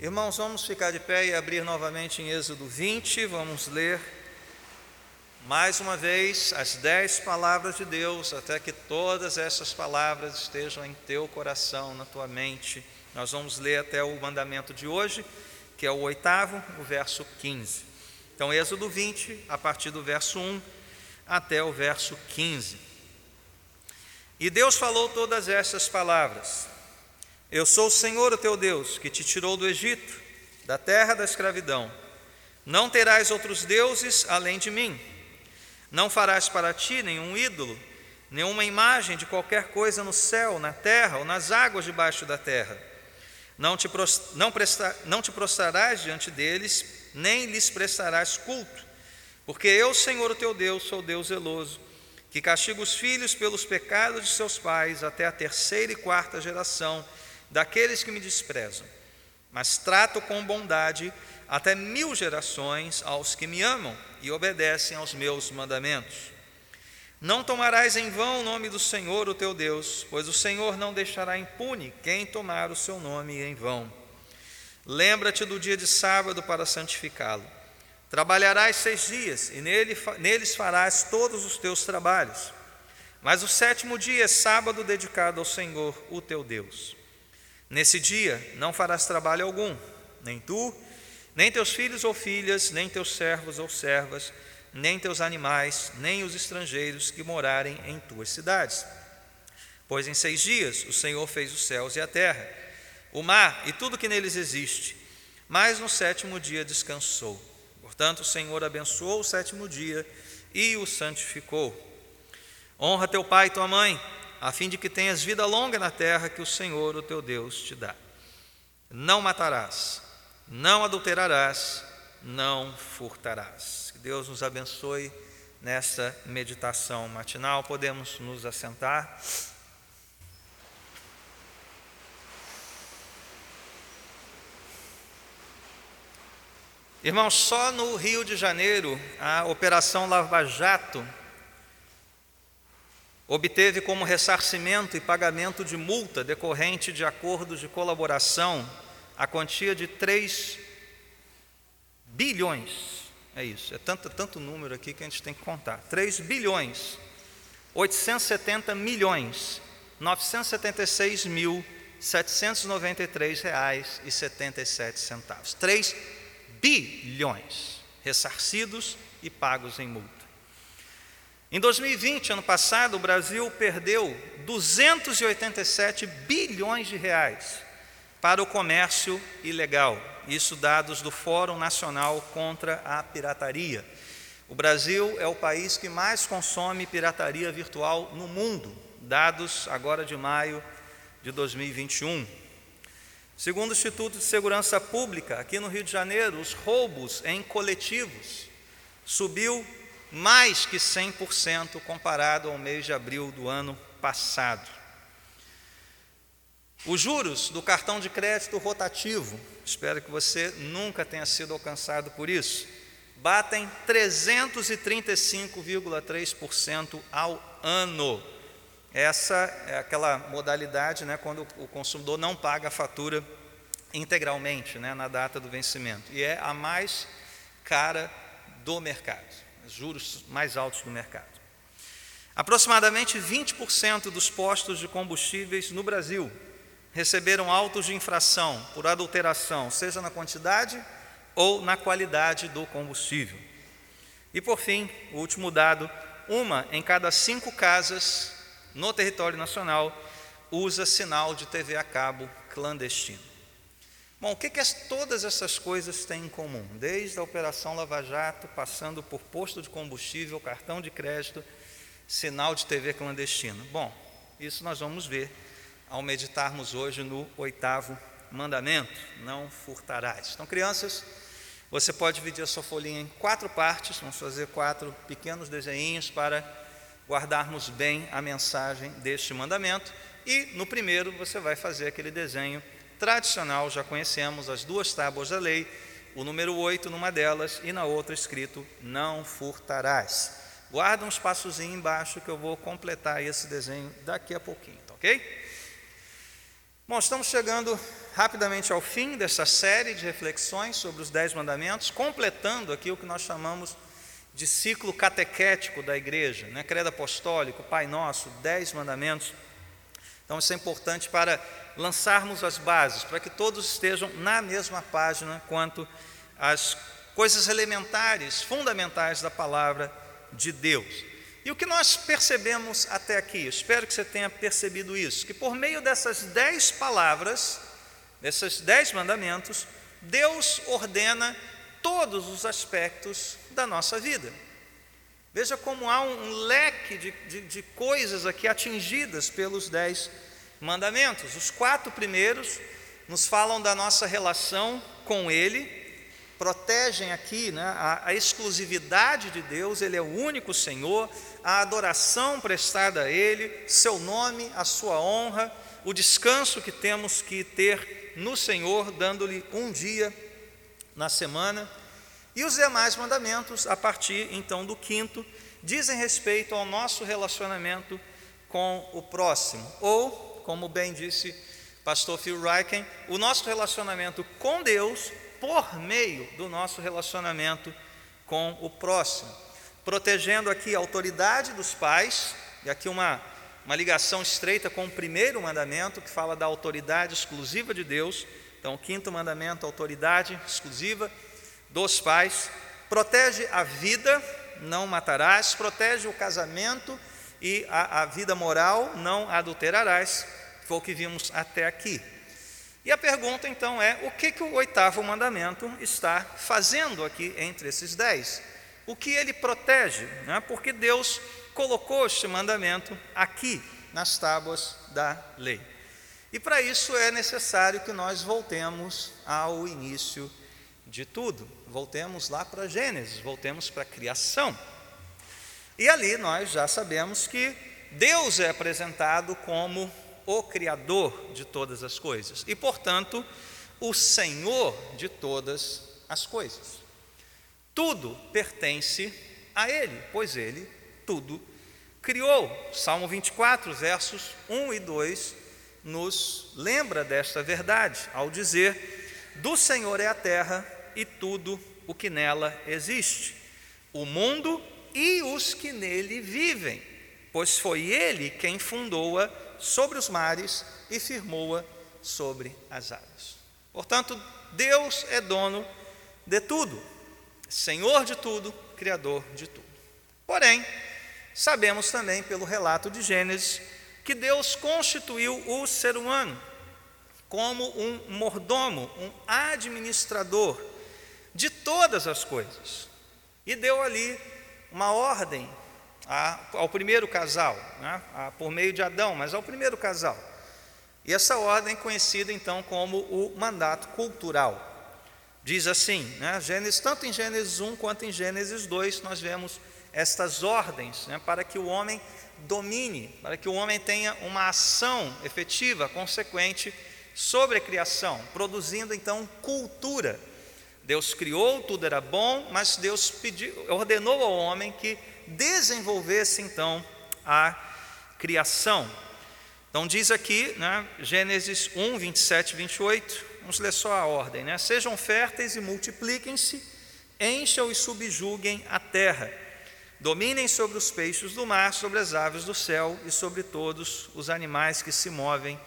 Irmãos, vamos ficar de pé e abrir novamente em Êxodo 20, vamos ler mais uma vez as dez palavras de Deus, até que todas essas palavras estejam em teu coração, na tua mente. Nós vamos ler até o mandamento de hoje, que é o oitavo, o verso 15. Então, Êxodo 20, a partir do verso 1 até o verso 15. E Deus falou todas essas palavras. Eu sou o Senhor, o teu Deus, que te tirou do Egito, da terra da escravidão. Não terás outros deuses além de mim. Não farás para ti nenhum ídolo, nenhuma imagem de qualquer coisa no céu, na terra ou nas águas debaixo da terra. Não te, não, prestar, não te prostrarás diante deles, nem lhes prestarás culto, porque eu, Senhor, o teu Deus, sou Deus zeloso, que castiga os filhos pelos pecados de seus pais até a terceira e quarta geração daqueles que me desprezam, mas trato com bondade até mil gerações aos que me amam e obedecem aos meus mandamentos. Não tomarás em vão o nome do Senhor, o teu Deus, pois o Senhor não deixará impune quem tomar o seu nome em vão. Lembra-te do dia de sábado para santificá-lo. Trabalharás seis dias, e nele, neles farás todos os teus trabalhos. Mas o sétimo dia é sábado dedicado ao Senhor, o teu Deus. Nesse dia não farás trabalho algum, nem tu, nem teus filhos ou filhas, nem teus servos ou servas, nem teus animais, nem os estrangeiros que morarem em tuas cidades. Pois em seis dias o Senhor fez os céus e a terra, o mar e tudo que neles existe, mas no sétimo dia descansou. Portanto, o Senhor abençoou o sétimo dia e o santificou. Honra teu pai e tua mãe a fim de que tenhas vida longa na terra que o Senhor, o teu Deus, te dá. Não matarás, não adulterarás, não furtarás. Que Deus nos abençoe nesta meditação matinal. Podemos nos assentar. Irmãos, só no Rio de Janeiro, a Operação Lava Jato obteve como ressarcimento e pagamento de multa decorrente de acordos de colaboração a quantia de 3 bilhões. É isso, é tanto, tanto número aqui que a gente tem que contar. 3 bilhões, 870 milhões, 976 mil, 793 reais e 77 centavos. 3 bilhões ressarcidos e pagos em multa. Em 2020, ano passado, o Brasil perdeu 287 bilhões de reais para o comércio ilegal. Isso dados do Fórum Nacional contra a Pirataria. O Brasil é o país que mais consome pirataria virtual no mundo, dados agora de maio de 2021. Segundo o Instituto de Segurança Pública, aqui no Rio de Janeiro, os roubos em coletivos subiu mais que 100% comparado ao mês de abril do ano passado. Os juros do cartão de crédito rotativo, espero que você nunca tenha sido alcançado por isso, batem 335,3% ao ano. Essa é aquela modalidade né, quando o consumidor não paga a fatura integralmente né, na data do vencimento, e é a mais cara do mercado juros mais altos do mercado. Aproximadamente 20% dos postos de combustíveis no Brasil receberam autos de infração por adulteração, seja na quantidade ou na qualidade do combustível. E por fim, o último dado: uma em cada cinco casas no território nacional usa sinal de TV a cabo clandestino. Bom, o que, que todas essas coisas têm em comum? Desde a Operação Lava Jato, passando por posto de combustível, cartão de crédito, sinal de TV clandestino. Bom, isso nós vamos ver ao meditarmos hoje no oitavo mandamento: não furtarás. Então, crianças, você pode dividir a sua folhinha em quatro partes, vamos fazer quatro pequenos desenhos para guardarmos bem a mensagem deste mandamento. E no primeiro você vai fazer aquele desenho tradicional, já conhecemos as duas tábuas da lei, o número 8 numa delas e na outra escrito: Não furtarás. Guarda um espaçozinho embaixo que eu vou completar esse desenho daqui a pouquinho, tá ok? Bom, estamos chegando rapidamente ao fim dessa série de reflexões sobre os Dez Mandamentos, completando aqui o que nós chamamos de ciclo catequético da igreja, né? credo apostólico, Pai Nosso, Dez Mandamentos. Então, isso é importante para lançarmos as bases, para que todos estejam na mesma página quanto às coisas elementares, fundamentais da palavra de Deus. E o que nós percebemos até aqui, espero que você tenha percebido isso, que por meio dessas dez palavras, desses dez mandamentos, Deus ordena todos os aspectos da nossa vida. Veja como há um leque de, de, de coisas aqui atingidas pelos dez mandamentos. Os quatro primeiros nos falam da nossa relação com Ele, protegem aqui né, a, a, exclusividade de Deus, Ele é o único Senhor, a adoração prestada a Ele, seu nome, a sua honra, o descanso que temos que ter no Senhor, dando-lhe um dia na semana. E os demais mandamentos, a partir então do quinto, dizem respeito ao nosso relacionamento com o próximo, ou, como bem disse pastor Phil Ryken, o nosso relacionamento com Deus por meio do nosso relacionamento com o próximo, protegendo aqui a autoridade dos pais, e aqui uma, uma ligação estreita com o primeiro mandamento, que fala da autoridade exclusiva de Deus. Então, o quinto mandamento, autoridade exclusiva dos pais, protege a vida, não matarás, protege o casamento e a, a vida moral, não adulterarás, foi o que vimos até aqui. E a pergunta então é: o que, que o oitavo mandamento está fazendo aqui entre esses dez? O que ele protege? Né? Porque Deus colocou este mandamento aqui nas tábuas da lei. E para isso é necessário que nós voltemos ao início de tudo, voltemos lá para Gênesis, voltemos para a criação. E ali nós já sabemos que Deus é apresentado como o Criador de todas as coisas e, portanto, o Senhor de todas as coisas. Tudo pertence a Ele, pois Ele tudo criou. Salmo 24, versos 1 e 2 nos lembra desta verdade, ao dizer: Do Senhor é a terra e tudo o que nela existe, o mundo e os que nele vivem, pois foi Ele quem fundou-a sobre os mares e firmou-a sobre as águas. Portanto, Deus é dono de tudo, Senhor de tudo, Criador de tudo. Porém, sabemos também pelo relato de Gênesis que Deus constituiu o ser humano como um mordomo, um administrador de todas as coisas. E deu ali uma ordem ao primeiro casal, né, por meio de Adão, mas ao primeiro casal. E essa ordem é conhecida então como o mandato cultural. Diz assim, né, Gênesis, tanto em Gênesis 1 quanto em Gênesis 2, nós vemos estas ordens né, para que o homem domine, para que o homem tenha uma ação efetiva, consequente sobre a criação, produzindo então cultura. Deus criou, tudo era bom, mas Deus pediu, ordenou ao homem que desenvolvesse então a criação. Então diz aqui, né, Gênesis 1, 27 e 28, vamos ler só a ordem, né? Sejam férteis e multipliquem-se, encham e subjuguem a terra, dominem sobre os peixes do mar, sobre as aves do céu e sobre todos os animais que se movem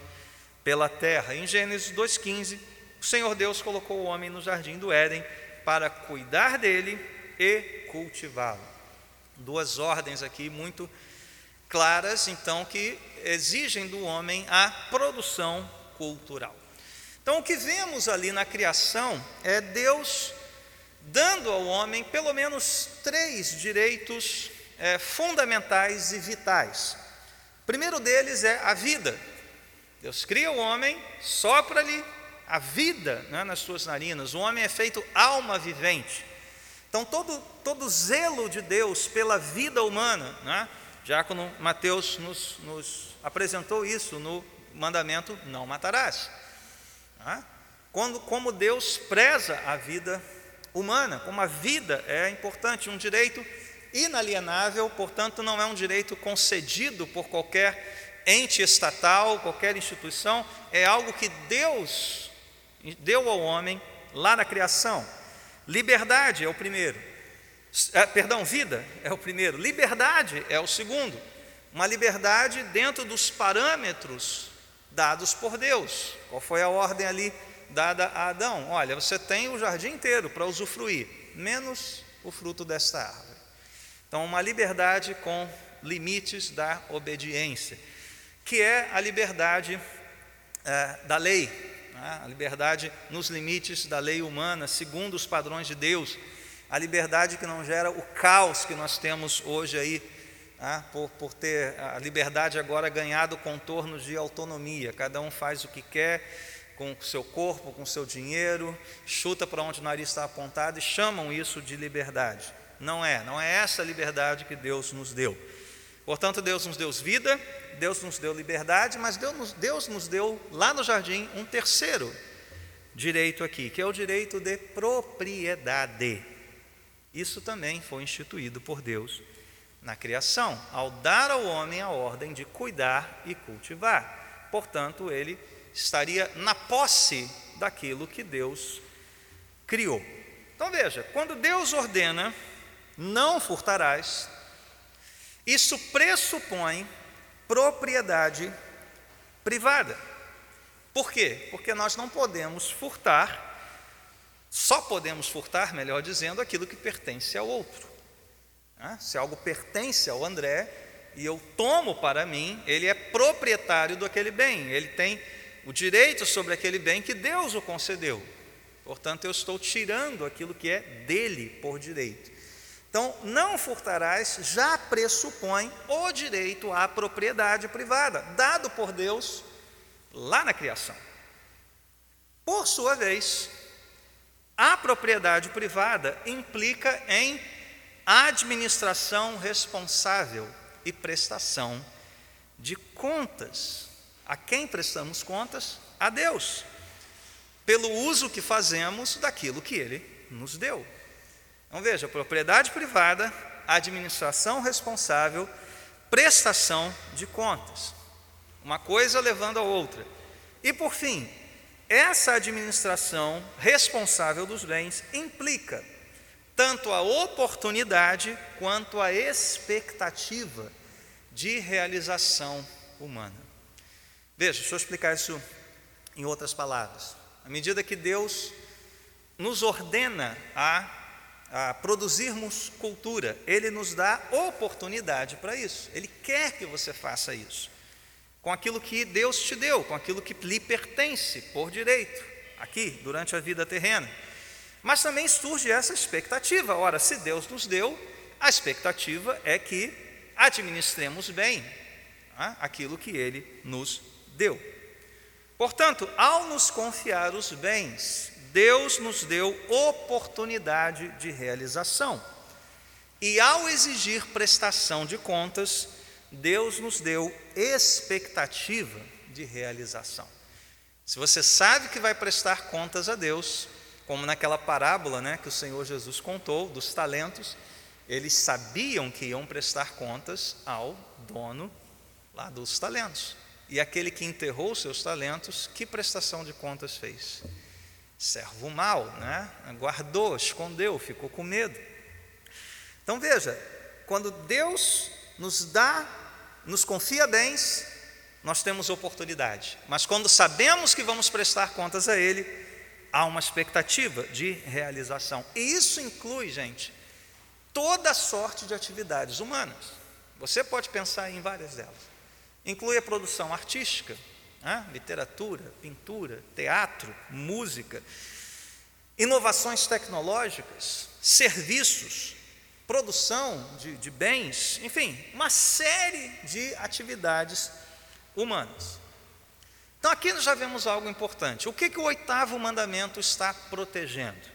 pela terra. Em Gênesis 2,15, o Senhor Deus colocou o homem no jardim do Éden para cuidar dele e cultivá-lo duas ordens aqui muito claras, então, que exigem do homem a produção cultural. Então, o que vemos ali na criação é Deus dando ao homem pelo menos três direitos é, fundamentais e vitais. O primeiro deles é a vida. Deus cria o homem, sopra-lhe a vida né, nas suas narinas. O homem é feito alma vivente. Então, todo, todo zelo de Deus pela vida humana, né? Diácono Mateus nos, nos apresentou isso no mandamento: não matarás. Né? Quando, como Deus preza a vida humana, como a vida é importante, um direito inalienável, portanto, não é um direito concedido por qualquer ente estatal, qualquer instituição, é algo que Deus deu ao homem lá na criação. Liberdade é o primeiro. É, perdão, vida é o primeiro. Liberdade é o segundo. Uma liberdade dentro dos parâmetros dados por Deus. Qual foi a ordem ali dada a Adão? Olha, você tem o jardim inteiro para usufruir, menos o fruto desta árvore. Então, uma liberdade com limites da obediência, que é a liberdade é, da lei? A liberdade nos limites da lei humana, segundo os padrões de Deus, a liberdade que não gera o caos que nós temos hoje aí, né? por, por ter a liberdade agora ganhado contornos de autonomia, cada um faz o que quer com o seu corpo, com o seu dinheiro, chuta para onde o nariz está apontado e chamam isso de liberdade. Não é, não é essa liberdade que Deus nos deu. Portanto, Deus nos deu vida, Deus nos deu liberdade, mas Deus nos, Deus nos deu lá no jardim um terceiro direito aqui, que é o direito de propriedade. Isso também foi instituído por Deus na criação, ao dar ao homem a ordem de cuidar e cultivar. Portanto, ele estaria na posse daquilo que Deus criou. Então veja, quando Deus ordena, não furtarás, isso pressupõe propriedade privada. Por quê? Porque nós não podemos furtar, só podemos furtar, melhor dizendo, aquilo que pertence ao outro. Se algo pertence ao André e eu tomo para mim, ele é proprietário daquele bem, ele tem o direito sobre aquele bem que Deus o concedeu. Portanto, eu estou tirando aquilo que é dele por direito. Então, não furtarás já pressupõe o direito à propriedade privada, dado por Deus lá na criação. Por sua vez, a propriedade privada implica em administração responsável e prestação de contas. A quem prestamos contas? A Deus, pelo uso que fazemos daquilo que Ele nos deu. Então veja: propriedade privada, administração responsável, prestação de contas. Uma coisa levando a outra. E por fim, essa administração responsável dos bens implica tanto a oportunidade quanto a expectativa de realização humana. Veja, deixa eu explicar isso em outras palavras. À medida que Deus nos ordena a a produzirmos cultura, Ele nos dá oportunidade para isso. Ele quer que você faça isso, com aquilo que Deus te deu, com aquilo que lhe pertence por direito, aqui, durante a vida terrena. Mas também surge essa expectativa. Ora, se Deus nos deu, a expectativa é que administremos bem tá? aquilo que Ele nos deu. Portanto, ao nos confiar os bens, Deus nos deu oportunidade de realização. E ao exigir prestação de contas, Deus nos deu expectativa de realização. Se você sabe que vai prestar contas a Deus, como naquela parábola né, que o Senhor Jesus contou dos talentos, eles sabiam que iam prestar contas ao dono lá dos talentos. E aquele que enterrou seus talentos, que prestação de contas fez? Servo mau, né? guardou, escondeu, ficou com medo. Então veja, quando Deus nos dá, nos confia bens, nós temos oportunidade, mas quando sabemos que vamos prestar contas a Ele, há uma expectativa de realização. E isso inclui, gente, toda sorte de atividades humanas. Você pode pensar em várias delas. Inclui a produção artística, né? literatura, pintura, teatro, música, inovações tecnológicas, serviços, produção de, de bens, enfim, uma série de atividades humanas. Então aqui nós já vemos algo importante. O que, que o oitavo mandamento está protegendo?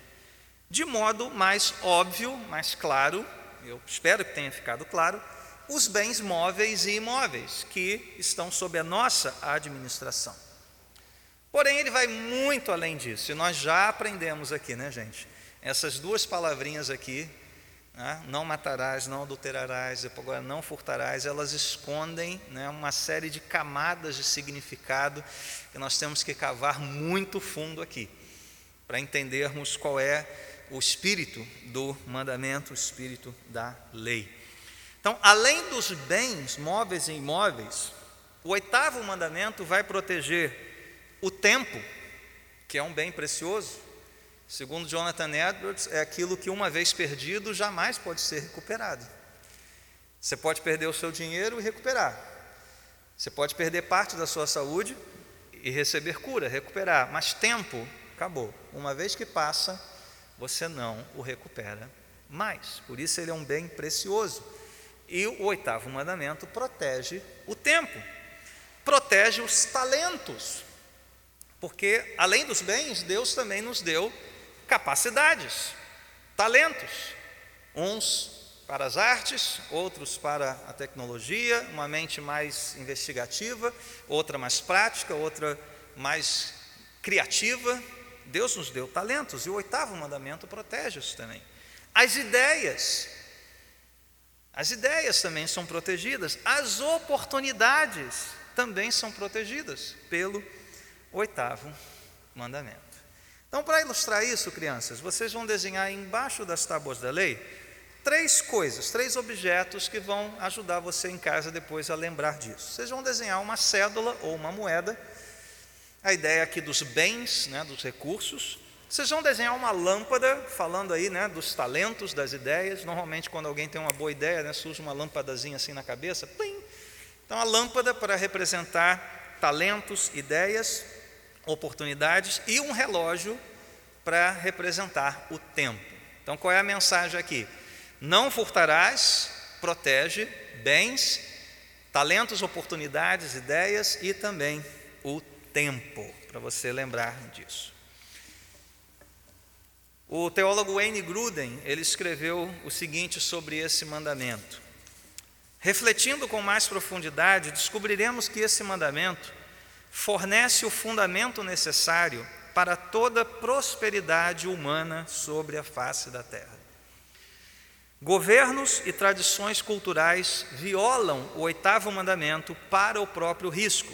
De modo mais óbvio, mais claro, eu espero que tenha ficado claro, os bens móveis e imóveis que estão sob a nossa administração. Porém, ele vai muito além disso, e nós já aprendemos aqui, né, gente? Essas duas palavrinhas aqui, né? não matarás, não adulterarás, agora não furtarás, elas escondem né, uma série de camadas de significado que nós temos que cavar muito fundo aqui, para entendermos qual é o espírito do mandamento, o espírito da lei. Então, além dos bens móveis e imóveis, o oitavo mandamento vai proteger o tempo, que é um bem precioso, Segundo Jonathan Edwards, é aquilo que uma vez perdido jamais pode ser recuperado. Você pode perder o seu dinheiro e recuperar. Você pode perder parte da sua saúde e receber cura, recuperar, mas tempo acabou. Uma vez que passa, você não o recupera mais. Por isso ele é um bem precioso. E o oitavo mandamento protege o tempo, protege os talentos, porque além dos bens, Deus também nos deu capacidades, talentos, uns para as artes, outros para a tecnologia, uma mente mais investigativa, outra mais prática, outra mais criativa. Deus nos deu talentos e o oitavo mandamento protege isso também. As ideias, as ideias também são protegidas, as oportunidades também são protegidas pelo oitavo mandamento. Então, para ilustrar isso, crianças, vocês vão desenhar embaixo das tábuas da lei três coisas, três objetos que vão ajudar você em casa depois a lembrar disso. Vocês vão desenhar uma cédula ou uma moeda, a ideia aqui dos bens, né, dos recursos. Vocês vão desenhar uma lâmpada, falando aí né, dos talentos, das ideias. Normalmente, quando alguém tem uma boa ideia, né, surge uma lâmpadazinha assim na cabeça. Plim! Então, a lâmpada para representar talentos, ideias oportunidades e um relógio para representar o tempo. Então, qual é a mensagem aqui? Não furtarás, protege bens, talentos, oportunidades, ideias e também o tempo, para você lembrar disso. O teólogo Wayne Gruden, ele escreveu o seguinte sobre esse mandamento. Refletindo com mais profundidade, descobriremos que esse mandamento fornece o fundamento necessário para toda prosperidade humana sobre a face da terra. Governos e tradições culturais violam o oitavo mandamento para o próprio risco,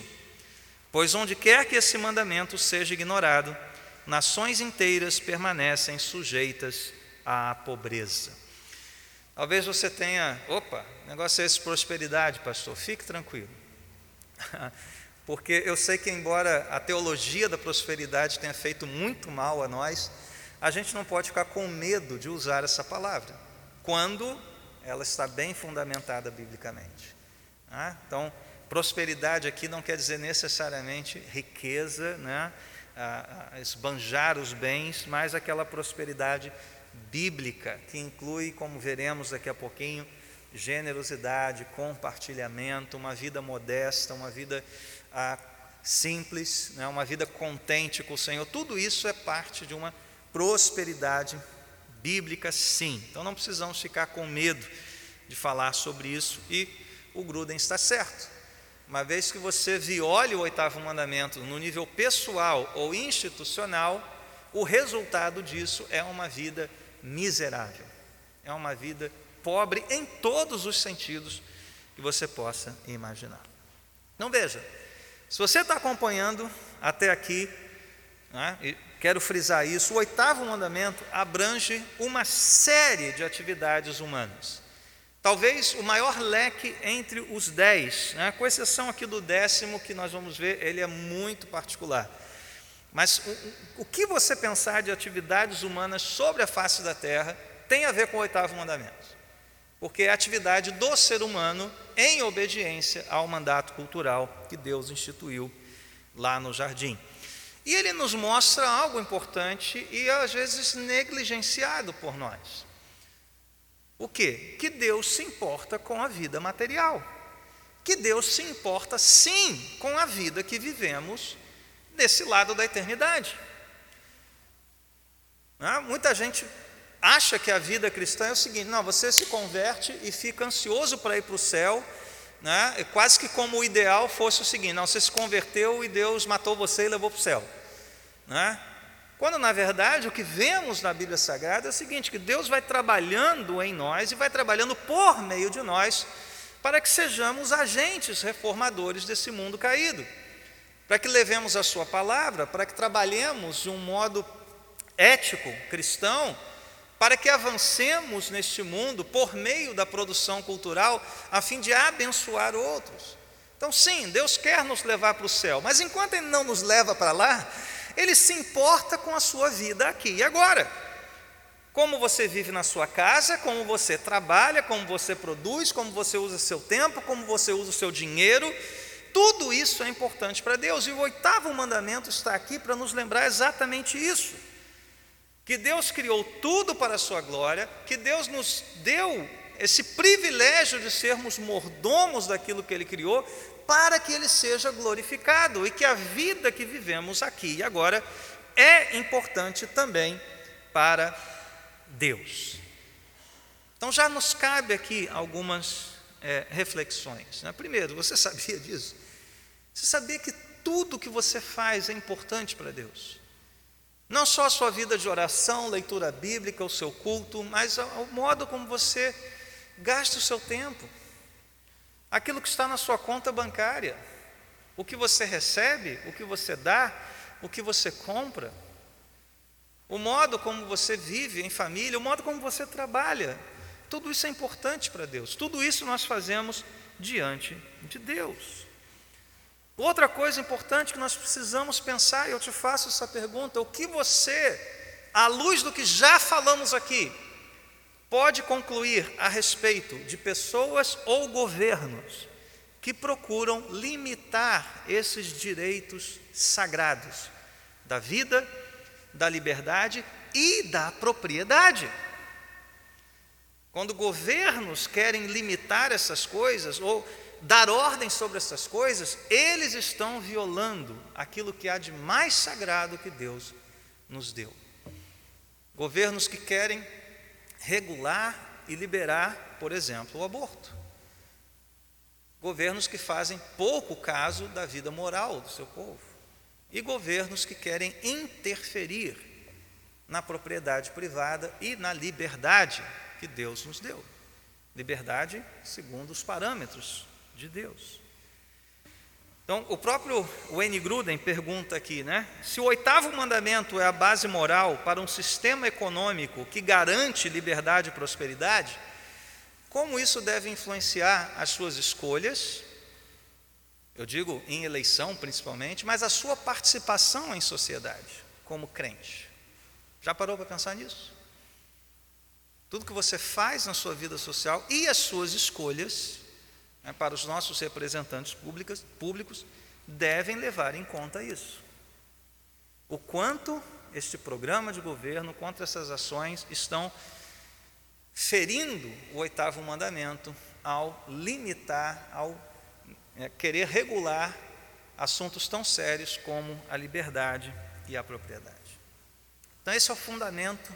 pois onde quer que esse mandamento seja ignorado, nações inteiras permanecem sujeitas à pobreza. Talvez você tenha, opa, negócio é esse prosperidade, pastor, fique tranquilo. porque eu sei que, embora a teologia da prosperidade tenha feito muito mal a nós, a gente não pode ficar com medo de usar essa palavra, quando ela está bem fundamentada biblicamente. Ah, então, prosperidade aqui não quer dizer necessariamente riqueza, né? Esbanjar os bens, mas aquela prosperidade bíblica, que inclui, como veremos daqui a pouquinho, generosidade, compartilhamento, uma vida modesta, uma vida ah, simples, né, uma vida contente com o Senhor, tudo isso é parte de uma prosperidade bíblica, sim. Então não precisamos ficar com medo de falar sobre isso e o Gruden está certo. Uma vez que você viole o oitavo mandamento no nível pessoal ou institucional, o resultado disso é uma vida miserável, é uma vida pobre em todos os sentidos que você possa imaginar. Não veja, se você está acompanhando até aqui, né, e quero frisar isso, o oitavo mandamento abrange uma série de atividades humanas. Talvez o maior leque entre os dez, né, com exceção aqui do décimo, que nós vamos ver, ele é muito particular. Mas o, o que você pensar de atividades humanas sobre a face da terra tem a ver com o oitavo mandamento porque é a atividade do ser humano em obediência ao mandato cultural que Deus instituiu lá no jardim. E ele nos mostra algo importante e às vezes negligenciado por nós. O que? Que Deus se importa com a vida material. Que Deus se importa sim com a vida que vivemos desse lado da eternidade. Ah, muita gente acha que a vida cristã é o seguinte: não, você se converte e fica ansioso para ir para o céu, né? É quase que como o ideal fosse o seguinte: não, você se converteu e Deus matou você e levou para o céu, né? Quando na verdade o que vemos na Bíblia Sagrada é o seguinte: que Deus vai trabalhando em nós e vai trabalhando por meio de nós para que sejamos agentes reformadores desse mundo caído, para que levemos a Sua palavra, para que trabalhemos de um modo ético, cristão, para que avancemos neste mundo por meio da produção cultural, a fim de abençoar outros. Então, sim, Deus quer nos levar para o céu, mas enquanto Ele não nos leva para lá, ele se importa com a sua vida aqui e agora. Como você vive na sua casa, como você trabalha, como você produz, como você usa seu tempo, como você usa o seu dinheiro, tudo isso é importante para Deus. E o oitavo mandamento está aqui para nos lembrar exatamente isso. Que Deus criou tudo para a sua glória, que Deus nos deu esse privilégio de sermos mordomos daquilo que Ele criou, para que ele seja glorificado e que a vida que vivemos aqui e agora é importante também para Deus. Então já nos cabe aqui algumas é, reflexões. Né? Primeiro, você sabia disso? Você sabia que tudo que você faz é importante para Deus? Não só a sua vida de oração, leitura bíblica, o seu culto, mas o modo como você gasta o seu tempo aquilo que está na sua conta bancária, o que você recebe, o que você dá, o que você compra, o modo como você vive em família, o modo como você trabalha. Tudo isso é importante para Deus. Tudo isso nós fazemos diante de Deus. Outra coisa importante que nós precisamos pensar, e eu te faço essa pergunta: o que você, à luz do que já falamos aqui, pode concluir a respeito de pessoas ou governos que procuram limitar esses direitos sagrados da vida, da liberdade e da propriedade. Quando governos querem limitar essas coisas ou dar ordem sobre essas coisas, eles estão violando aquilo que há de mais sagrado que Deus nos deu. Governos que querem regular e liberar, por exemplo, o aborto. Governos que fazem pouco caso da vida moral do seu povo. E governos que querem interferir na propriedade privada e na liberdade que Deus nos deu. Liberdade segundo os parâmetros de Deus. Então, o próprio Wayne Gruden pergunta aqui, né? Se o oitavo mandamento é a base moral para um sistema econômico que garante liberdade e prosperidade, como isso deve influenciar as suas escolhas? Eu digo em eleição principalmente, mas a sua participação em sociedade como crente. Já parou para pensar nisso? Tudo que você faz na sua vida social e as suas escolhas né, para os nossos representantes públicos, públicos devem levar em conta isso. O quanto este programa de governo, quanto essas ações estão ferindo o oitavo mandamento ao limitar, ao é, querer regular assuntos tão sérios como a liberdade e a propriedade. Então, esse é o fundamento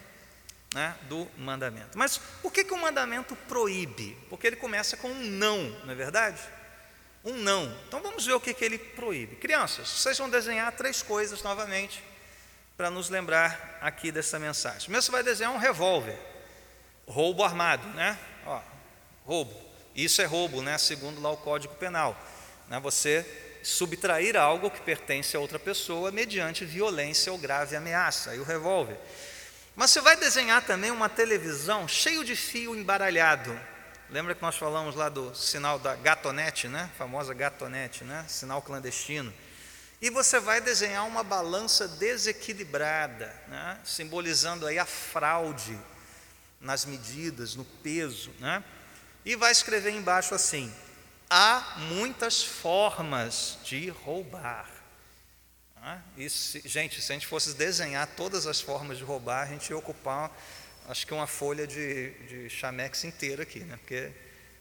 né, do mandamento. Mas o que, que o mandamento proíbe? Porque ele começa com um não, não é verdade? Um não. Então vamos ver o que, que ele proíbe. Crianças, vocês vão desenhar três coisas novamente para nos lembrar aqui dessa mensagem. Primeiro você vai desenhar um revólver, roubo armado, né? Ó, roubo. Isso é roubo, né? Segundo lá o Código Penal. Né? Você subtrair algo que pertence a outra pessoa mediante violência ou grave ameaça. E o revólver. Mas você vai desenhar também uma televisão cheio de fio embaralhado. Lembra que nós falamos lá do sinal da gatonete, né? A famosa gatonete, né? Sinal clandestino. E você vai desenhar uma balança desequilibrada, né? simbolizando aí a fraude nas medidas, no peso, né? E vai escrever embaixo assim: há muitas formas de roubar. E, gente, se a gente fosse desenhar todas as formas de roubar, a gente ia ocupar, acho que uma folha de, de chamex inteira aqui, né? porque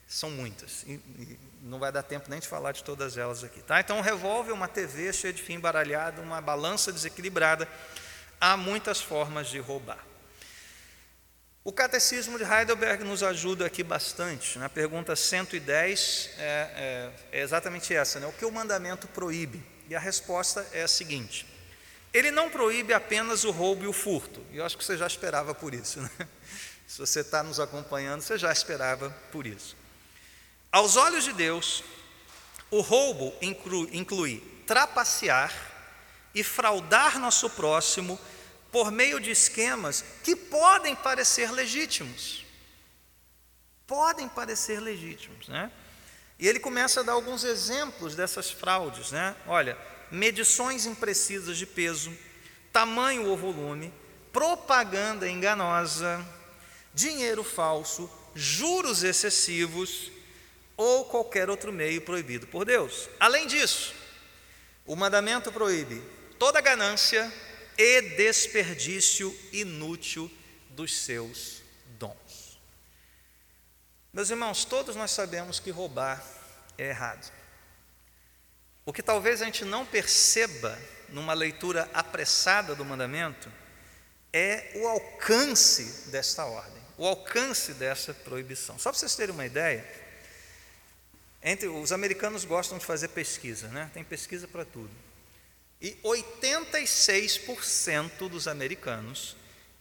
são muitas. E, e não vai dar tempo nem de falar de todas elas aqui. Tá? Então, um revólver, uma TV cheia de fio embaralhado, uma balança desequilibrada, há muitas formas de roubar. O Catecismo de Heidelberg nos ajuda aqui bastante. Na pergunta 110 é, é, é exatamente essa: né? o que o mandamento proíbe? E a resposta é a seguinte: ele não proíbe apenas o roubo e o furto. E eu acho que você já esperava por isso. Né? Se você está nos acompanhando, você já esperava por isso. Aos olhos de Deus, o roubo inclui, inclui trapacear e fraudar nosso próximo por meio de esquemas que podem parecer legítimos. Podem parecer legítimos, né? E ele começa a dar alguns exemplos dessas fraudes, né? Olha, medições imprecisas de peso, tamanho ou volume, propaganda enganosa, dinheiro falso, juros excessivos ou qualquer outro meio proibido por Deus. Além disso, o mandamento proíbe toda ganância e desperdício inútil dos seus. Meus irmãos, todos nós sabemos que roubar é errado. O que talvez a gente não perceba numa leitura apressada do mandamento é o alcance desta ordem, o alcance dessa proibição. Só para vocês terem uma ideia, entre os americanos gostam de fazer pesquisa, né? Tem pesquisa para tudo. E 86% dos americanos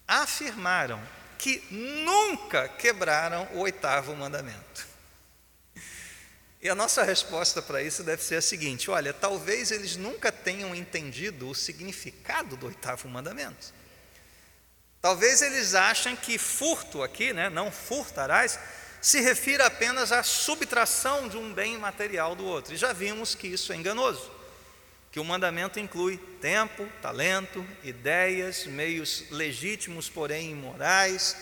afirmaram que nunca quebraram o oitavo mandamento. E a nossa resposta para isso deve ser a seguinte: olha, talvez eles nunca tenham entendido o significado do oitavo mandamento. Talvez eles achem que furto aqui, né, não furtarás, se refira apenas à subtração de um bem material do outro. E já vimos que isso é enganoso. Que o mandamento inclui tempo, talento, ideias, meios legítimos, porém imorais,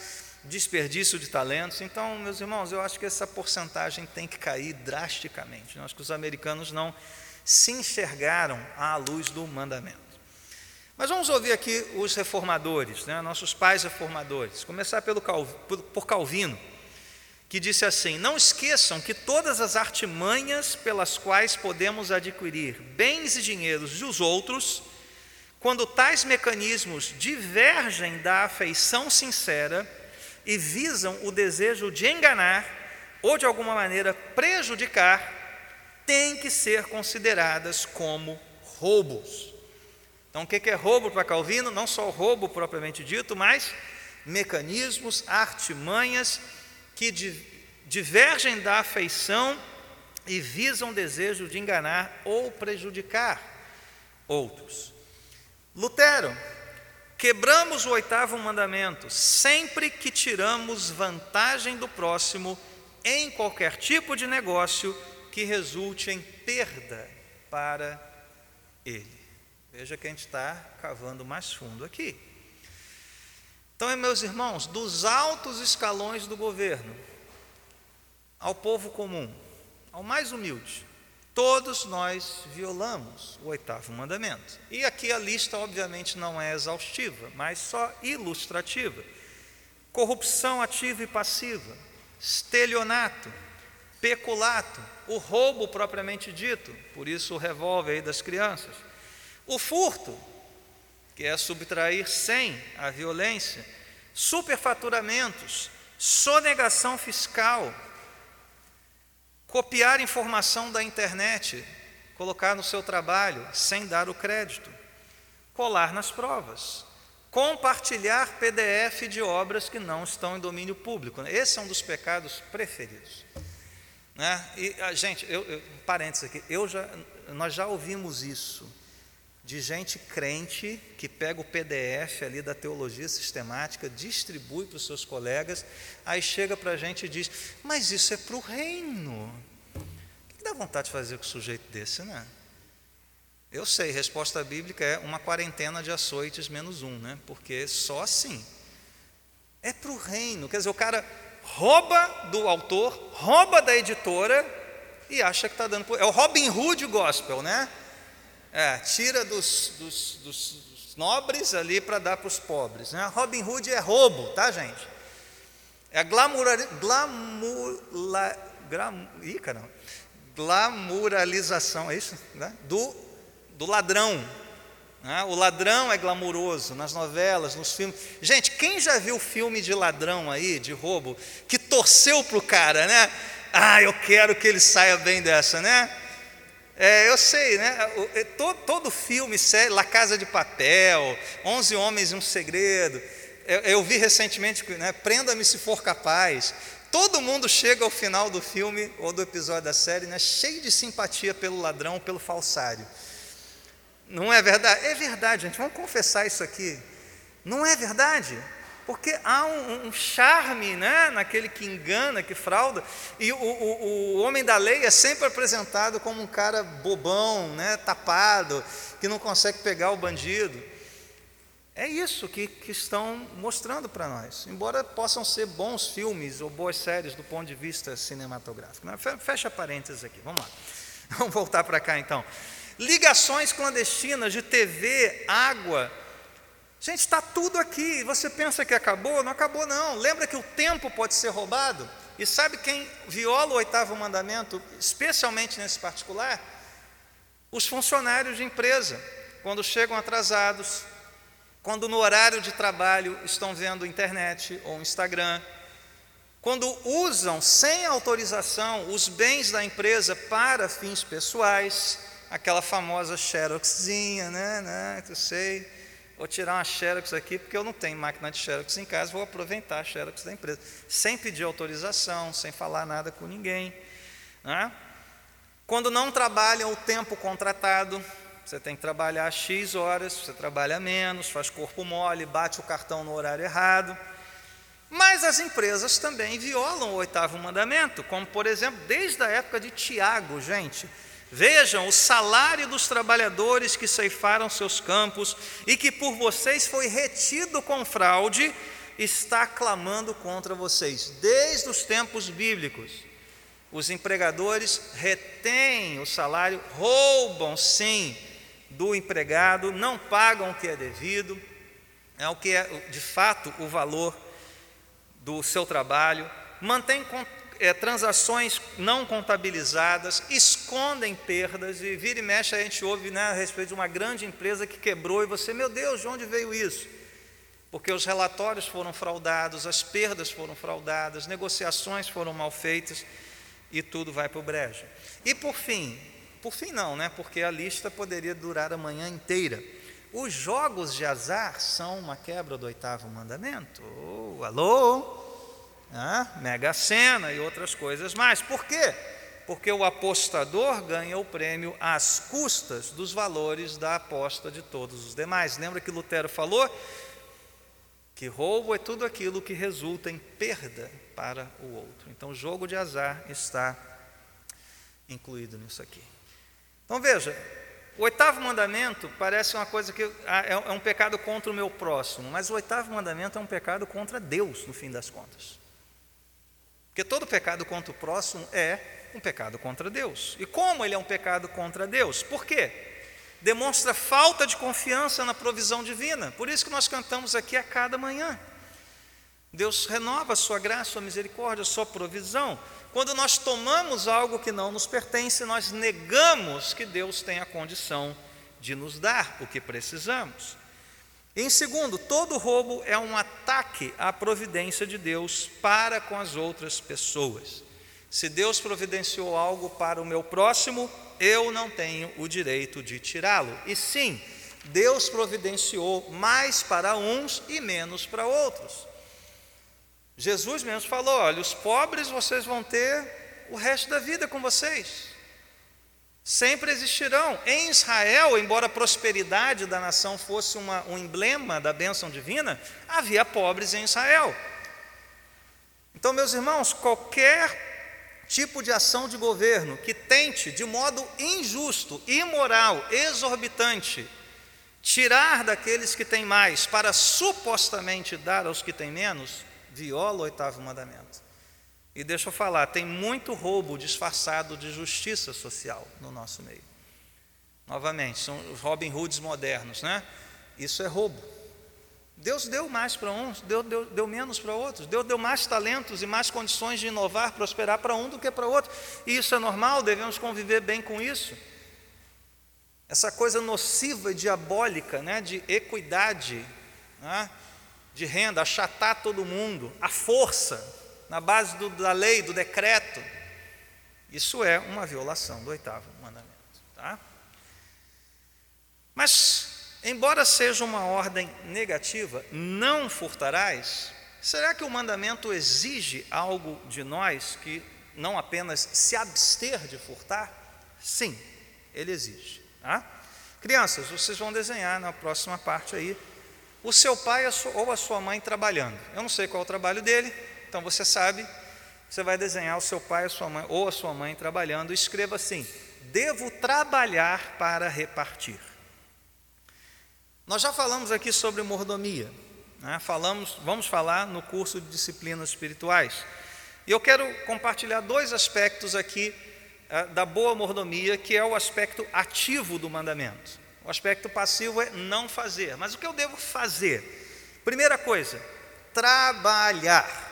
desperdício de talentos. Então, meus irmãos, eu acho que essa porcentagem tem que cair drasticamente. Eu acho que os americanos não se enxergaram à luz do mandamento. Mas vamos ouvir aqui os reformadores, né, nossos pais reformadores. Começar pelo por Calvino, que disse assim: Não esqueçam que todas as artimanhas pelas quais podemos adquirir bens e dinheiros dos outros, quando tais mecanismos divergem da afeição sincera, e visam o desejo de enganar ou de alguma maneira prejudicar, têm que ser consideradas como roubos. Então, o que é roubo para Calvino? Não só o roubo propriamente dito, mas mecanismos, artimanhas que divergem da afeição e visam desejo de enganar ou prejudicar outros. Lutero Quebramos o oitavo mandamento sempre que tiramos vantagem do próximo em qualquer tipo de negócio que resulte em perda para ele. Veja que a gente está cavando mais fundo aqui. Então, meus irmãos, dos altos escalões do governo ao povo comum, ao mais humilde, Todos nós violamos o oitavo mandamento. E aqui a lista, obviamente, não é exaustiva, mas só ilustrativa: corrupção ativa e passiva, estelionato, peculato, o roubo propriamente dito, por isso o revólver aí das crianças, o furto, que é subtrair sem a violência, superfaturamentos, sonegação fiscal, copiar informação da internet, colocar no seu trabalho sem dar o crédito, colar nas provas, compartilhar PDF de obras que não estão em domínio público. Esse é um dos pecados preferidos. Né? E, a, gente, eu, eu, parênteses aqui, eu já, nós já ouvimos isso de gente crente que pega o PDF ali da teologia sistemática, distribui para os seus colegas, aí chega para a gente e diz: Mas isso é para o reino. O que dá vontade de fazer com um sujeito desse, né? Eu sei, resposta bíblica é uma quarentena de açoites menos um, né? Porque só assim. É para o reino. Quer dizer, o cara rouba do autor, rouba da editora e acha que está dando. É o Robin Hood gospel, né? É, tira dos, dos, dos nobres ali para dar para os pobres. Né? Robin Hood é roubo, tá, gente? É glamour, ih, glamuralização, é isso? Né? Do, do ladrão. Né? O ladrão é glamuroso nas novelas, nos filmes. Gente, quem já viu filme de ladrão aí, de roubo, que torceu para o cara, né? Ah, eu quero que ele saia bem dessa, né? É, eu sei, né? Todo, todo filme, série, La Casa de Papel, Onze Homens e um Segredo. Eu, eu vi recentemente, né? Prenda-me se for capaz. Todo mundo chega ao final do filme ou do episódio da série, né? Cheio de simpatia pelo ladrão, pelo falsário. Não é verdade? É verdade, gente. Vamos confessar isso aqui. Não é verdade? Porque há um, um, charme né, naquele que engana, que frauda, e o, o, o, homem da lei é sempre apresentado como um cara bobão, né, tapado, que não consegue pegar o bandido. É isso que, que estão mostrando para nós, embora possam ser bons filmes ou boas séries do ponto de vista cinematográfico. Né? Fecha parênteses aqui, vamos lá. Vamos voltar para cá então. Ligações clandestinas de TV, água, Gente, está tudo aqui. Você pensa que acabou? Não acabou, não. Lembra que o tempo pode ser roubado? E sabe quem viola o oitavo mandamento, especialmente nesse particular? Os funcionários de empresa, quando chegam atrasados, quando no horário de trabalho estão vendo internet ou Instagram, quando usam sem autorização os bens da empresa para fins pessoais, aquela famosa xeroxzinha, né, né, sei, vou tirar uma Xerox aqui, porque eu não tenho máquina de Xerox em casa, vou aproveitar a Xerox da empresa, sem pedir autorização, sem falar nada com ninguém. Né? Quando não trabalham o tempo contratado, você tem que trabalhar X horas, você trabalha menos, faz corpo mole, bate o cartão no horário errado. Mas as empresas também violam o oitavo mandamento, como por exemplo, desde a época de Tiago, gente. Vejam o salário dos trabalhadores que ceifaram seus campos e que por vocês foi retido com fraude, está clamando contra vocês, desde os tempos bíblicos. Os empregadores retêm o salário, roubam sim do empregado, não pagam o que é devido, é o que é de fato o valor do seu trabalho, mantém é, transações não contabilizadas, escondem perdas, e vira e mexe a gente ouve né, a respeito de uma grande empresa que quebrou, e você, meu Deus, de onde veio isso? Porque os relatórios foram fraudados, as perdas foram fraudadas, negociações foram mal feitas, e tudo vai para o brejo. E por fim, por fim não, né? Porque a lista poderia durar a manhã inteira. Os jogos de azar são uma quebra do oitavo mandamento. Oh, alô? Né? Mega Sena e outras coisas mais. Por quê? Porque o apostador ganha o prêmio às custas dos valores da aposta de todos os demais. Lembra que Lutero falou que roubo é tudo aquilo que resulta em perda para o outro. Então, o jogo de azar está incluído nisso aqui. Então, veja, o oitavo mandamento parece uma coisa que ah, é, é um pecado contra o meu próximo, mas o oitavo mandamento é um pecado contra Deus, no fim das contas. Porque todo pecado contra o próximo é um pecado contra Deus. E como ele é um pecado contra Deus? Por quê? Demonstra falta de confiança na provisão divina. Por isso que nós cantamos aqui a cada manhã. Deus renova a sua graça, a sua misericórdia, a sua provisão. Quando nós tomamos algo que não nos pertence, nós negamos que Deus tem a condição de nos dar o que precisamos. Em segundo, todo roubo é um ataque à providência de Deus para com as outras pessoas. Se Deus providenciou algo para o meu próximo, eu não tenho o direito de tirá-lo. E sim, Deus providenciou mais para uns e menos para outros. Jesus mesmo falou: olha, os pobres vocês vão ter o resto da vida com vocês sempre existirão. Em Israel, embora a prosperidade da nação fosse uma, um emblema da bênção divina, havia pobres em Israel. Então, meus irmãos, qualquer tipo de ação de governo que tente, de modo injusto, imoral, exorbitante, tirar daqueles que têm mais para supostamente dar aos que têm menos, viola o oitavo mandamento. E deixa eu falar, tem muito roubo disfarçado de justiça social no nosso meio. Novamente, são os Robin Hoods modernos, né? Isso é roubo. Deus deu mais para uns, Deus deu, deu menos para outros. Deus deu mais talentos e mais condições de inovar, prosperar para um do que para outro. E isso é normal, devemos conviver bem com isso. Essa coisa nociva e diabólica, né, de equidade, né, de renda, achatar todo mundo, a força, na base do, da lei, do decreto. Isso é uma violação do oitavo mandamento. Tá? Mas, embora seja uma ordem negativa, não furtarás, será que o mandamento exige algo de nós que não apenas se abster de furtar? Sim, ele exige. Tá? Crianças, vocês vão desenhar na próxima parte aí o seu pai ou a sua mãe trabalhando. Eu não sei qual é o trabalho dele, então você sabe, você vai desenhar o seu pai a sua mãe, ou a sua mãe trabalhando. Escreva assim: devo trabalhar para repartir. Nós já falamos aqui sobre mordomia, né? falamos, vamos falar no curso de disciplinas espirituais. E eu quero compartilhar dois aspectos aqui uh, da boa mordomia, que é o aspecto ativo do mandamento. O aspecto passivo é não fazer. Mas o que eu devo fazer? Primeira coisa, trabalhar.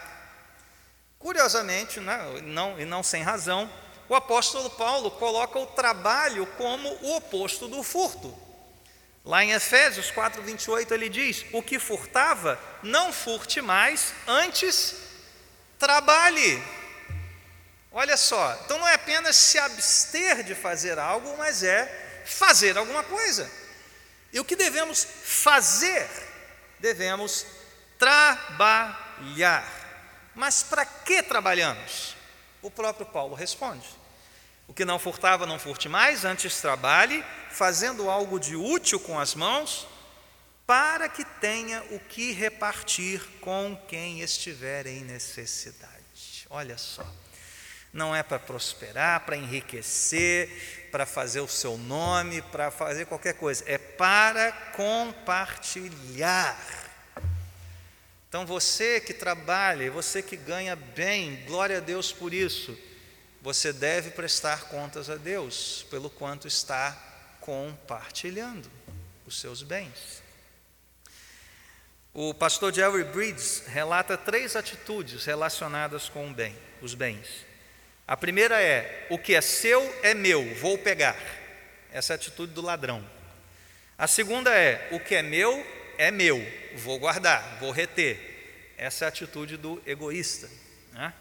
Curiosamente, né, não, e não sem razão, o apóstolo Paulo coloca o trabalho como o oposto do furto. Lá em Efésios 4, 28, ele diz: O que furtava, não furte mais, antes trabalhe. Olha só, então não é apenas se abster de fazer algo, mas é fazer alguma coisa. E o que devemos fazer? Devemos trabalhar. Mas para que trabalhamos? O próprio Paulo responde: O que não furtava, não furte mais, antes trabalhe, fazendo algo de útil com as mãos, para que tenha o que repartir com quem estiver em necessidade. Olha só, não é para prosperar, para enriquecer, para fazer o seu nome, para fazer qualquer coisa, é para compartilhar. Então você que trabalha, você que ganha bem, glória a Deus por isso, você deve prestar contas a Deus pelo quanto está compartilhando os seus bens. O pastor Jerry Bridges relata três atitudes relacionadas com bem, os bens. A primeira é: o que é seu é meu, vou pegar. Essa é a atitude do ladrão. A segunda é: o que é meu é meu, vou guardar, vou reter. Essa é a atitude do egoísta. Né?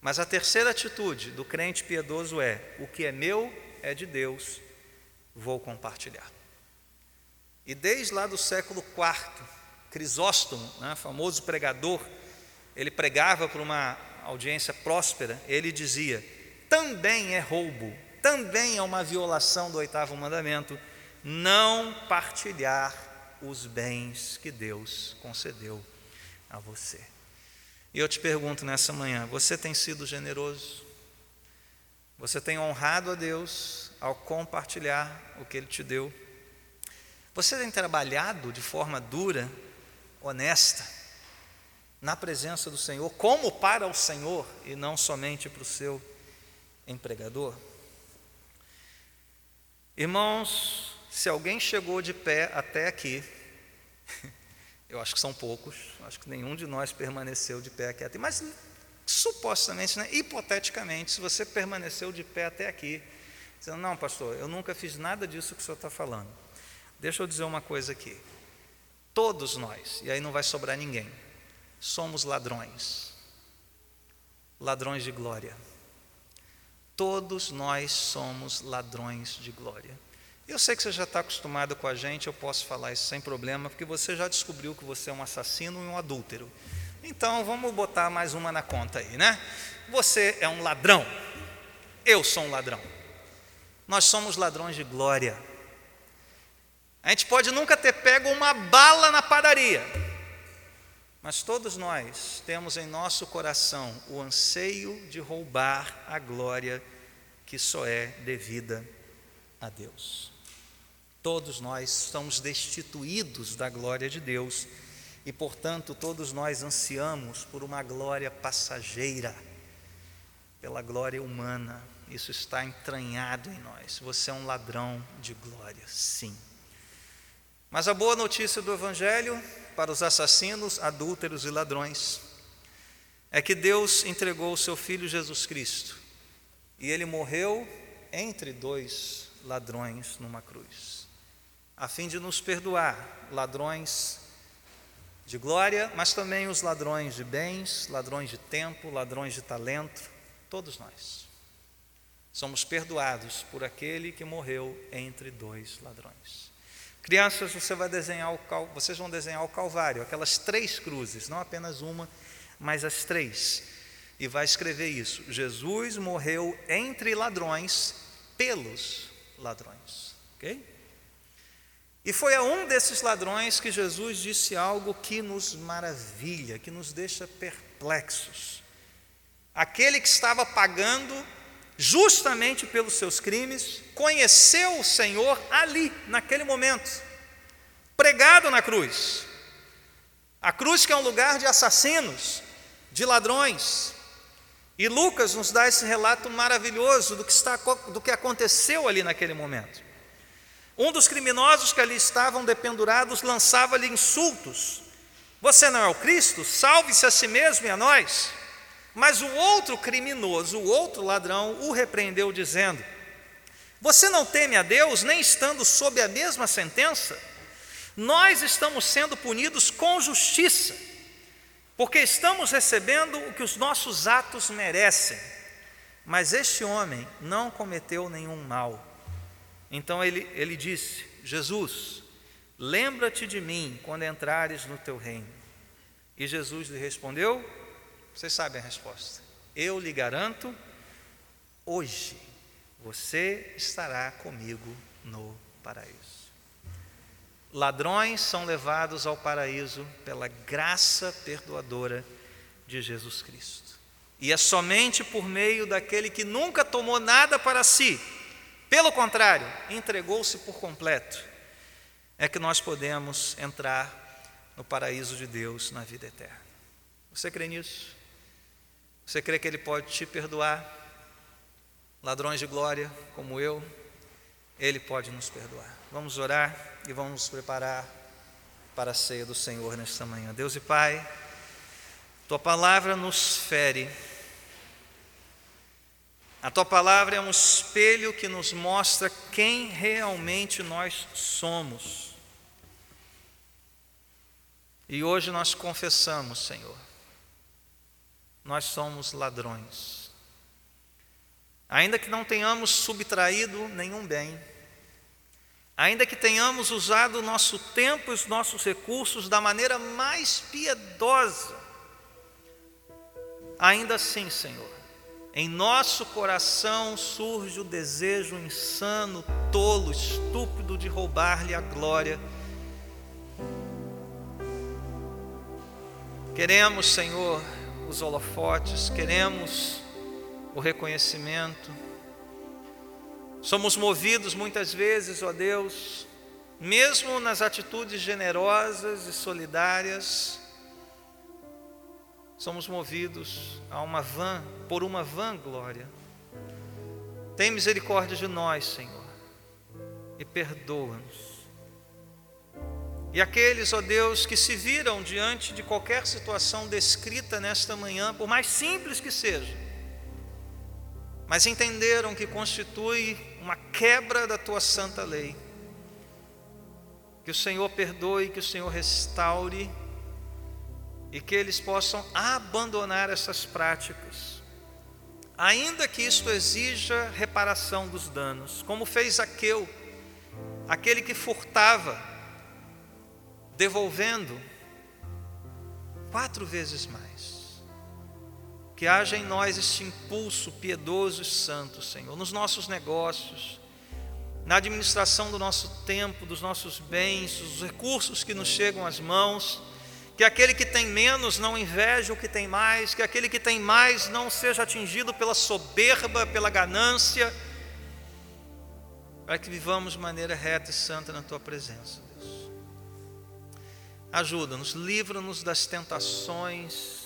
Mas a terceira atitude do crente piedoso é: o que é meu é de Deus, vou compartilhar. E desde lá do século IV, Crisóstomo, né, famoso pregador, ele pregava para uma audiência próspera, ele dizia: também é roubo, também é uma violação do oitavo mandamento, não partilhar os bens que Deus concedeu a você. E eu te pergunto nessa manhã: você tem sido generoso? Você tem honrado a Deus ao compartilhar o que Ele te deu? Você tem trabalhado de forma dura honesta, na presença do Senhor, como para o Senhor e não somente para o seu empregador? Irmãos, se alguém chegou de pé até aqui, eu acho que são poucos, acho que nenhum de nós permaneceu de pé aqui, mas supostamente, né, hipoteticamente, se você permaneceu de pé até aqui, dizendo, não, pastor, eu nunca fiz nada disso que o senhor está falando. Deixa eu dizer uma coisa aqui. Todos nós, e aí não vai sobrar ninguém, somos ladrões, ladrões de glória. Todos nós somos ladrões de glória. Eu sei que você já está acostumado com a gente, eu posso falar isso sem problema, porque você já descobriu que você é um assassino e um adúltero. Então vamos botar mais uma na conta aí, né? Você é um ladrão, eu sou um ladrão. Nós somos ladrões de glória. A gente pode nunca ter pego uma bala na padaria, mas todos nós temos em nosso coração o anseio de roubar a glória que só é devida a Deus. Todos nós estamos destituídos da glória de Deus e, portanto, todos nós ansiamos por uma glória passageira, pela glória humana. Isso está entranhado em nós. Você é um ladrão de glória, sim. Mas a boa notícia do Evangelho para os assassinos, adúlteros e ladrões é que Deus entregou o seu Filho Jesus Cristo e ele morreu entre dois ladrões numa cruz, a fim de nos perdoar, ladrões de glória, mas também os ladrões de bens, ladrões de tempo, ladrões de talento, todos nós. somos perdoados por aquele que morreu entre dois ladrões. Crianças, você vai desenhar o cal... vocês vão desenhar o Calvário, aquelas três cruzes, não apenas uma, mas as três. E vai escrever isso: Jesus morreu entre ladrões, pelos ladrões. Ok? E foi a um desses ladrões que Jesus disse algo que nos maravilha, que nos deixa perplexos. Aquele que estava pagando justamente pelos seus crimes, conheceu o Senhor ali, naquele momento, pregado na cruz. A cruz que é um lugar de assassinos, de ladrões. E Lucas nos dá esse relato maravilhoso do que, está, do que aconteceu ali naquele momento. Um dos criminosos que ali estavam dependurados lançava-lhe insultos: Você não é o Cristo? Salve-se a si mesmo e a nós. Mas o outro criminoso, o outro ladrão, o repreendeu, dizendo: Você não teme a Deus, nem estando sob a mesma sentença? Nós estamos sendo punidos com justiça, porque estamos recebendo o que os nossos atos merecem. Mas este homem não cometeu nenhum mal. Então ele, ele disse: Jesus, lembra-te de mim quando entrares no teu reino. E Jesus lhe respondeu: Vocês sabem a resposta. Eu lhe garanto, hoje você estará comigo no paraíso. Ladrões são levados ao paraíso pela graça perdoadora de Jesus Cristo. E é somente por meio daquele que nunca tomou nada para si, pelo contrário, entregou-se por completo, é que nós podemos entrar no paraíso de Deus na vida eterna. Você crê nisso? Você crê que Ele pode te perdoar? Ladrões de glória como eu, Ele pode nos perdoar. Vamos orar e vamos nos preparar para a ceia do Senhor nesta manhã. Deus e Pai, Tua palavra nos fere a tua palavra é um espelho que nos mostra quem realmente nós somos. E hoje nós confessamos, Senhor, nós somos ladrões. Ainda que não tenhamos subtraído nenhum bem, ainda que tenhamos usado o nosso tempo e os nossos recursos da maneira mais piedosa, ainda assim, Senhor, em nosso coração surge o desejo insano, tolo, estúpido de roubar-lhe a glória. Queremos, Senhor, os holofotes, queremos o reconhecimento. Somos movidos muitas vezes, ó Deus, mesmo nas atitudes generosas e solidárias, somos movidos a uma vã, por uma vã glória. Tem misericórdia de nós, Senhor, e perdoa-nos. E aqueles, ó Deus, que se viram diante de qualquer situação descrita nesta manhã, por mais simples que seja, mas entenderam que constitui uma quebra da tua santa lei. Que o Senhor perdoe, que o Senhor restaure e que eles possam abandonar essas práticas, ainda que isto exija reparação dos danos, como fez Zaqueu, aquele que furtava, devolvendo quatro vezes mais. Que haja em nós este impulso piedoso e santo, Senhor, nos nossos negócios, na administração do nosso tempo, dos nossos bens, dos recursos que nos chegam às mãos que aquele que tem menos não inveje o que tem mais, que aquele que tem mais não seja atingido pela soberba, pela ganância, para que vivamos de maneira reta e santa na tua presença, Deus. Ajuda-nos, livra-nos das tentações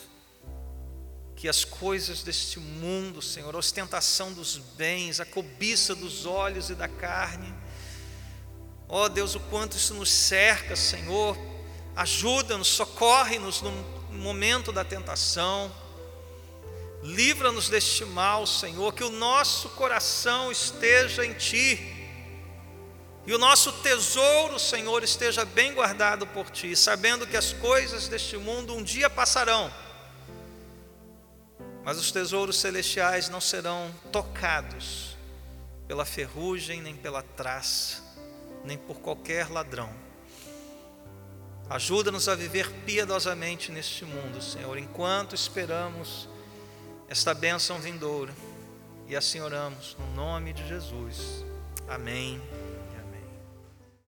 que as coisas deste mundo, Senhor, a ostentação dos bens, a cobiça dos olhos e da carne, ó oh, Deus, o quanto isso nos cerca, Senhor, Ajuda-nos, socorre-nos no momento da tentação. Livra-nos deste mal, Senhor, que o nosso coração esteja em Ti. E o nosso tesouro, Senhor, esteja bem guardado por Ti, sabendo que as coisas deste mundo um dia passarão, mas os tesouros celestiais não serão tocados pela ferrugem, nem pela traça, nem por qualquer ladrão. Ajuda-nos a viver piedosamente neste mundo, Senhor, enquanto esperamos esta bênção vindoura. E assim oramos, no nome de Jesus. Amém.